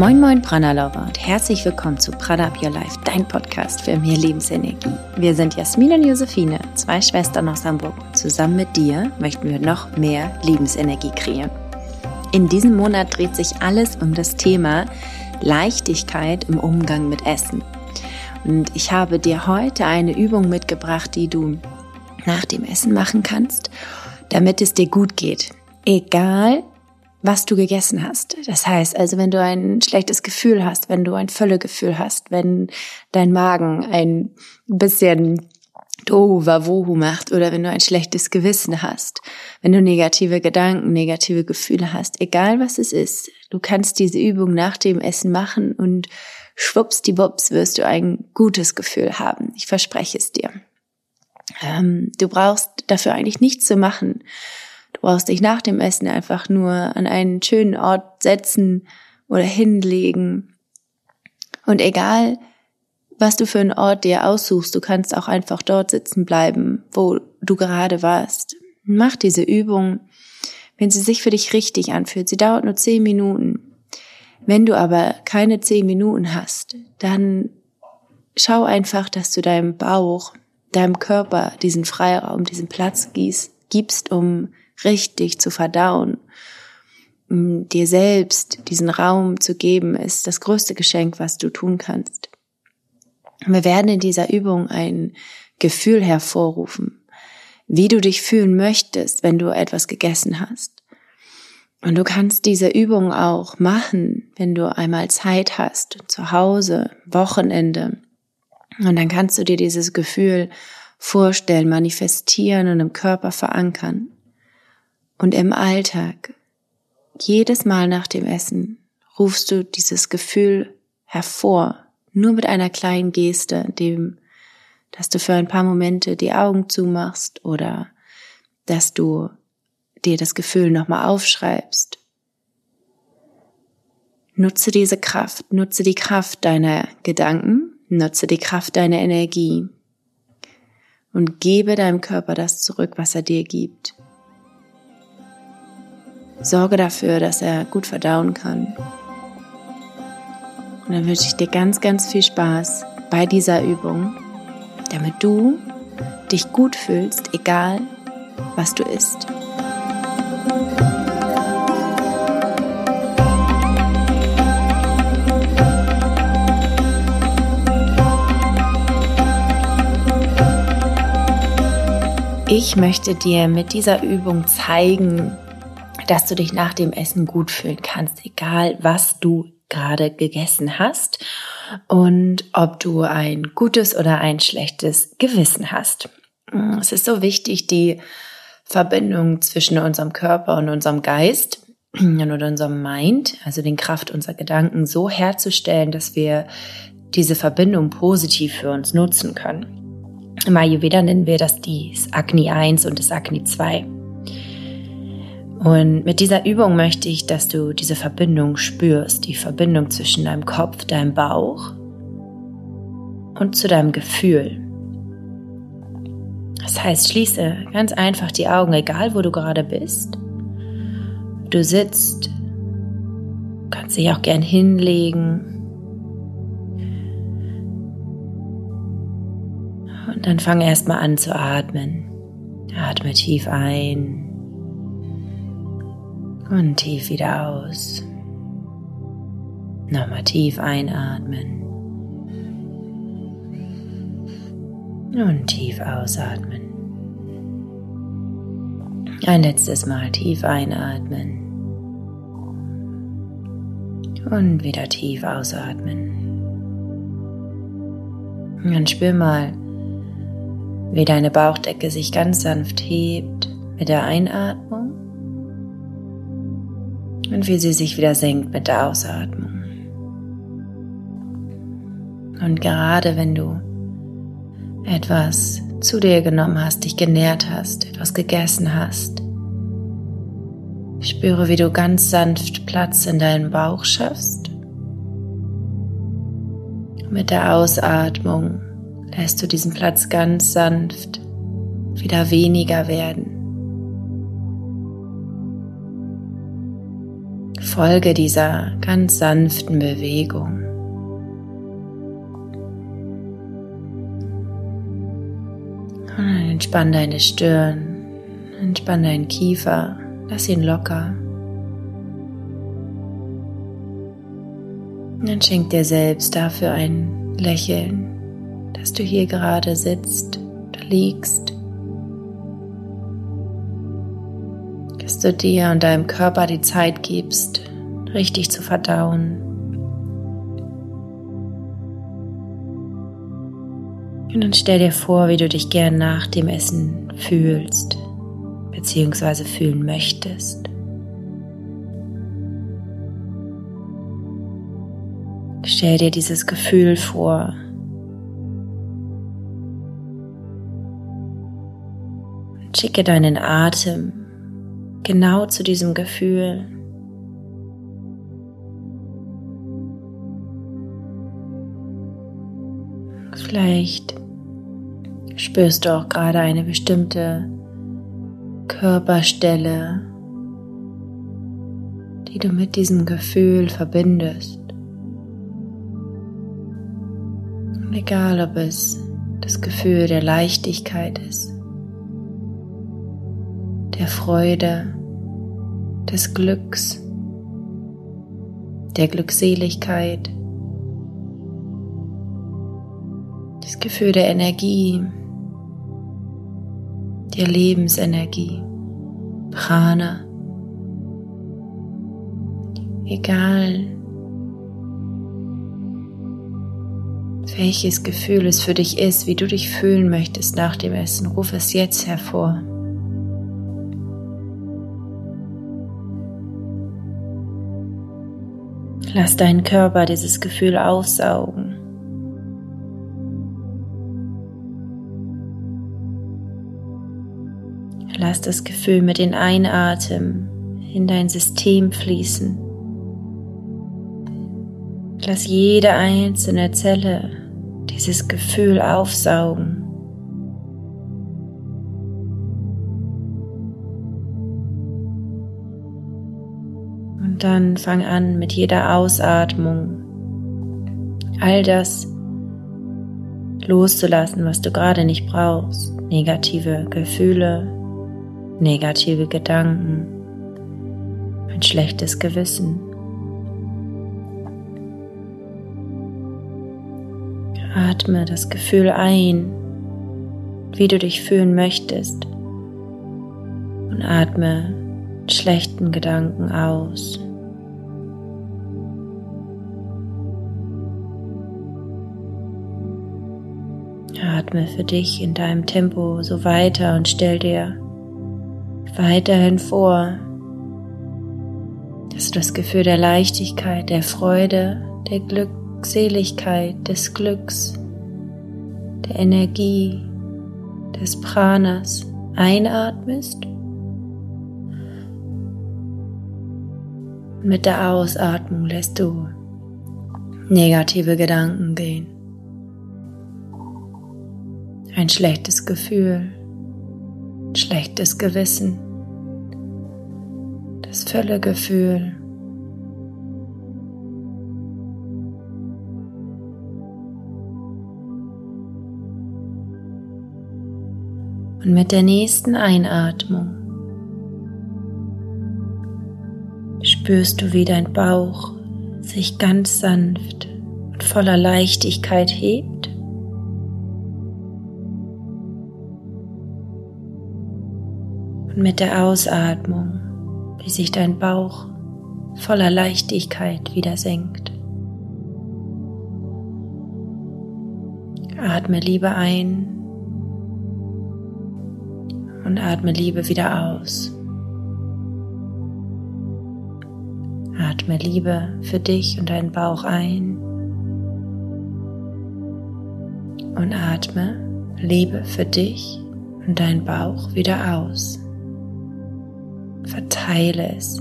Moin Moin Prana Lover und herzlich willkommen zu Prana Up Your Life, dein Podcast für mehr Lebensenergie. Wir sind Jasmin und Josephine, zwei Schwestern aus Hamburg zusammen mit dir möchten wir noch mehr Lebensenergie kreieren. In diesem Monat dreht sich alles um das Thema Leichtigkeit im Umgang mit Essen. Und ich habe dir heute eine Übung mitgebracht, die du nach dem Essen machen kannst, damit es dir gut geht. Egal, was du gegessen hast. Das heißt also, wenn du ein schlechtes Gefühl hast, wenn du ein Völlegefühl hast, wenn dein Magen ein bisschen Tohuwabohu macht oder wenn du ein schlechtes Gewissen hast, wenn du negative Gedanken, negative Gefühle hast, egal was es ist, du kannst diese Übung nach dem Essen machen und schwuppsdiwupps wirst du ein gutes Gefühl haben. Ich verspreche es dir. Ähm, du brauchst dafür eigentlich nichts zu machen. Du brauchst dich nach dem Essen einfach nur an einen schönen Ort setzen oder hinlegen. Und egal, was du für einen Ort dir aussuchst, du kannst auch einfach dort sitzen bleiben, wo du gerade warst. Mach diese Übung, wenn sie sich für dich richtig anfühlt. Sie dauert nur zehn Minuten. Wenn du aber keine zehn Minuten hast, dann schau einfach, dass du deinem Bauch, deinem Körper diesen Freiraum, diesen Platz gibst, um richtig zu verdauen, dir selbst diesen Raum zu geben, ist das größte Geschenk, was du tun kannst. Wir werden in dieser Übung ein Gefühl hervorrufen, wie du dich fühlen möchtest, wenn du etwas gegessen hast. Und du kannst diese Übung auch machen, wenn du einmal Zeit hast, zu Hause, Wochenende. Und dann kannst du dir dieses Gefühl vorstellen, manifestieren und im Körper verankern. Und im Alltag, jedes Mal nach dem Essen, rufst du dieses Gefühl hervor, nur mit einer kleinen Geste, dem, dass du für ein paar Momente die Augen zumachst oder dass du dir das Gefühl nochmal aufschreibst. Nutze diese Kraft, nutze die Kraft deiner Gedanken, nutze die Kraft deiner Energie und gebe deinem Körper das zurück, was er dir gibt. Sorge dafür, dass er gut verdauen kann. Und dann wünsche ich dir ganz, ganz viel Spaß bei dieser Übung, damit du dich gut fühlst, egal was du isst. Ich möchte dir mit dieser Übung zeigen, dass du dich nach dem Essen gut fühlen kannst, egal was du gerade gegessen hast und ob du ein gutes oder ein schlechtes Gewissen hast. Es ist so wichtig, die Verbindung zwischen unserem Körper und unserem Geist und unserem Mind, also den Kraft unserer Gedanken, so herzustellen, dass wir diese Verbindung positiv für uns nutzen können. Im Ayurveda nennen wir das die Agni 1 und das Agni 2. Und mit dieser Übung möchte ich, dass du diese Verbindung spürst, die Verbindung zwischen deinem Kopf, deinem Bauch und zu deinem Gefühl. Das heißt, schließe ganz einfach die Augen, egal wo du gerade bist. Du sitzt, kannst dich auch gern hinlegen. Und dann fange erstmal an zu atmen. Atme tief ein und tief wieder aus. Nochmal tief einatmen. Und tief ausatmen. Ein letztes Mal tief einatmen. Und wieder tief ausatmen. Und spür mal, wie deine Bauchdecke sich ganz sanft hebt mit der Einatmung und wie sie sich wieder senkt mit der Ausatmung. Und gerade wenn du etwas zu dir genommen hast, dich genährt hast, etwas gegessen hast, spüre, wie du ganz sanft Platz in deinem Bauch schaffst. Mit der Ausatmung lässt du diesen Platz ganz sanft wieder weniger werden. Folge dieser ganz sanften Bewegung. Entspann deine Stirn, entspann deinen Kiefer, lass ihn locker. Und dann schenk dir selbst dafür ein Lächeln, dass du hier gerade sitzt oder liegst. Dass du dir und deinem Körper die Zeit gibst, richtig zu verdauen. Und dann stell dir vor, wie du dich gern nach dem Essen fühlst, beziehungsweise fühlen möchtest. Stell dir dieses Gefühl vor. Und schicke deinen Atem genau zu diesem Gefühl. Vielleicht spürst du auch gerade eine bestimmte Körperstelle, die du mit diesem Gefühl verbindest. Und egal, ob es das Gefühl der Leichtigkeit ist, der Freude, des Glücks, der Glückseligkeit, Gefühl der Energie, der Lebensenergie, Prana. Egal, welches Gefühl es für dich ist, wie du dich fühlen möchtest nach dem Essen, ruf es jetzt hervor. Lass deinen Körper dieses Gefühl aufsaugen. Lass das Gefühl mit den Einatmen in dein System fließen. Lass jede einzelne Zelle dieses Gefühl aufsaugen. Und dann fang an mit jeder Ausatmung all das loszulassen, was du gerade nicht brauchst. Negative Gefühle, negative Gedanken, ein schlechtes Gewissen. Atme das Gefühl ein, wie du dich fühlen möchtest und atme schlechten Gedanken aus. Atme für dich in deinem Tempo so weiter und stell dir weiterhin vor, dass du das Gefühl der Leichtigkeit, der Freude, der Glückseligkeit, des Glücks, der Energie, des Pranas einatmest mit der Ausatmung lässt du negative Gedanken gehen. Ein schlechtes Gefühl, schlechtes Gewissen, das Völlegefühl. Und mit der nächsten Einatmung spürst du, wie dein Bauch sich ganz sanft und voller Leichtigkeit hebt und mit der Ausatmung, wie sich dein Bauch voller Leichtigkeit wieder senkt. Atme Liebe ein und atme Liebe wieder aus. Atme Liebe für dich und deinen Bauch ein und atme Liebe für dich und deinen Bauch wieder aus. Verteile es.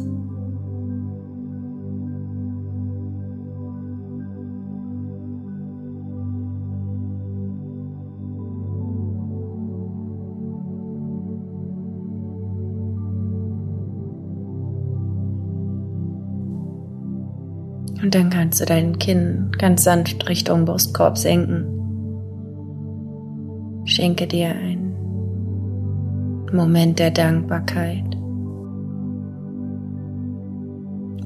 Und dann kannst du dein Kinn ganz sanft Richtung Brustkorb senken. Schenke dir einen Moment der Dankbarkeit.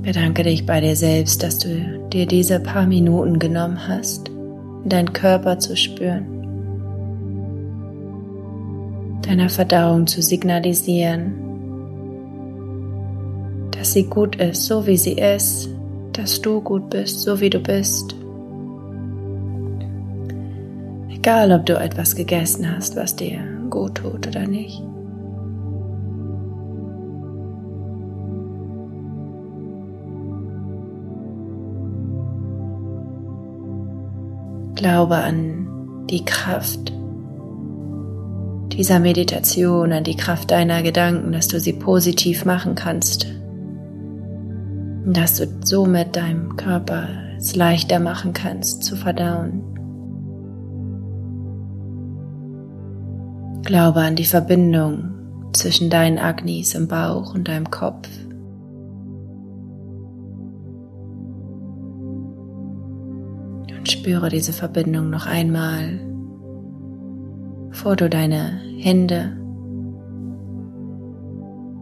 Bedanke dich bei dir selbst, dass du dir diese paar Minuten genommen hast, deinen Körper zu spüren, deiner Verdauung zu signalisieren, dass sie gut ist, so wie sie ist, dass du gut bist, so wie du bist. Egal, ob du etwas gegessen hast, was dir gut tut oder nicht. Glaube an die Kraft dieser Meditation, an die Kraft deiner Gedanken, dass du sie positiv machen kannst dass du somit deinem Körper es leichter machen kannst zu verdauen. Glaube an die Verbindung zwischen deinen Agnis im Bauch und deinem Kopf. Spüre diese Verbindung noch einmal, bevor du deine Hände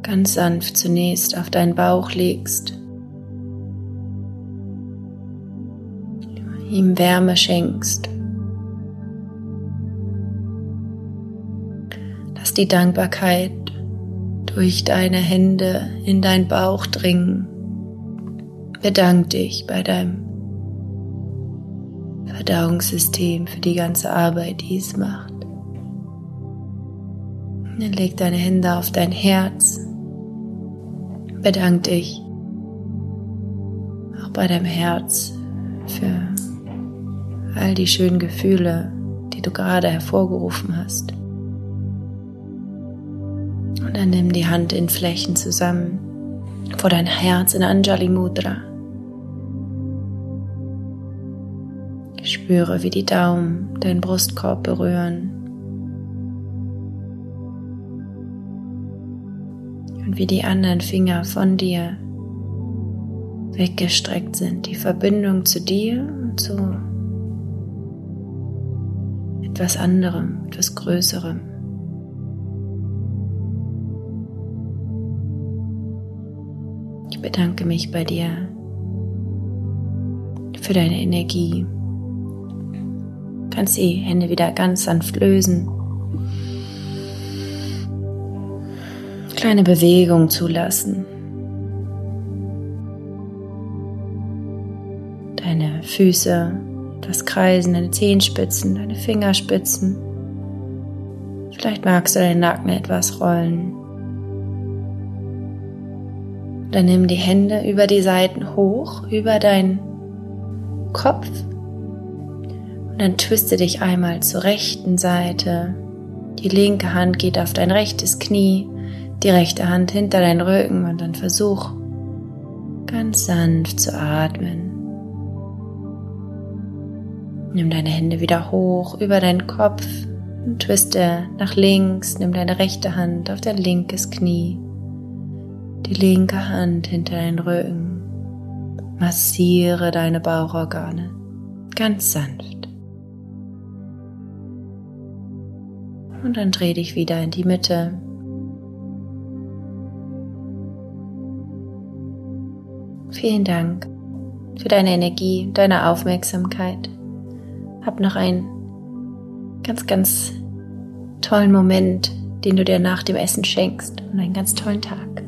ganz sanft zunächst auf deinen Bauch legst ihm Wärme schenkst. Lass die Dankbarkeit durch deine Hände in dein Bauch dringen. Bedank dich bei deinem Verdauungssystem für die ganze Arbeit, die es macht. Dann leg deine Hände auf dein Herz. Bedank dich auch bei deinem Herz für all die schönen Gefühle, die du gerade hervorgerufen hast. Und dann nimm die Hand in Flächen zusammen vor dein Herz in Anjali Mudra. Spüre, wie die Daumen deinen Brustkorb berühren. Und wie die anderen Finger von dir weggestreckt sind. Die Verbindung zu dir und zu etwas anderem, etwas Größerem. Ich bedanke mich bei dir für deine Energie. Kannst die Hände wieder ganz sanft lösen. Kleine Bewegung zulassen. Deine Füße das Kreisen, deine Zehenspitzen, deine Fingerspitzen. Vielleicht magst du deinen Nacken etwas rollen. Dann nimm die Hände über die Seiten hoch, über deinen Kopf. Dann twiste dich einmal zur rechten Seite. Die linke Hand geht auf dein rechtes Knie, die rechte Hand hinter deinen Rücken und dann versuch ganz sanft zu atmen. Nimm deine Hände wieder hoch über deinen Kopf und twiste nach links. Nimm deine rechte Hand auf dein linkes Knie, die linke Hand hinter deinen Rücken. Massiere deine Bauchorgane ganz sanft. Und dann dreh dich wieder in die Mitte. Vielen Dank für deine Energie, deine Aufmerksamkeit. Hab noch einen ganz, ganz tollen Moment, den du dir nach dem Essen schenkst und einen ganz tollen Tag.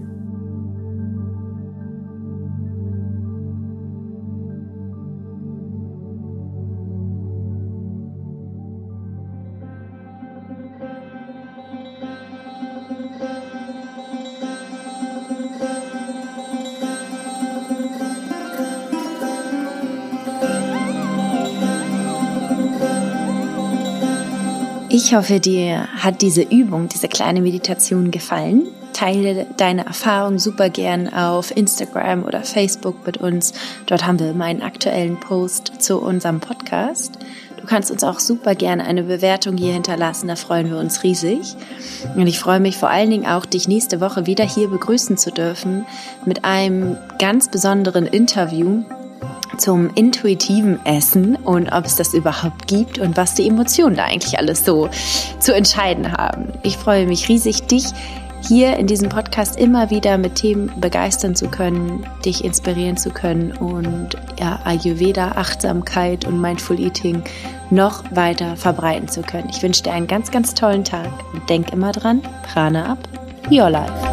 Ich hoffe, dir hat diese Übung, diese kleine Meditation gefallen. Teile deine Erfahrung super gern auf Instagram oder Facebook mit uns. Dort haben wir immer einen aktuellen Post zu unserem Podcast. Du kannst uns auch super gerne eine Bewertung hier hinterlassen, da freuen wir uns riesig. Und ich freue mich vor allen Dingen auch, dich nächste Woche wieder hier begrüßen zu dürfen mit einem ganz besonderen Interview zum intuitiven Essen und ob es das überhaupt gibt und was die Emotionen da eigentlich alles so zu entscheiden haben. Ich freue mich riesig, dich hier in diesem Podcast immer wieder mit Themen begeistern zu können, dich inspirieren zu können und ja, Ayurveda, Achtsamkeit und Mindful Eating noch weiter verbreiten zu können. Ich wünsche dir einen ganz, ganz tollen Tag und denk immer dran, Prana ab, Your Life.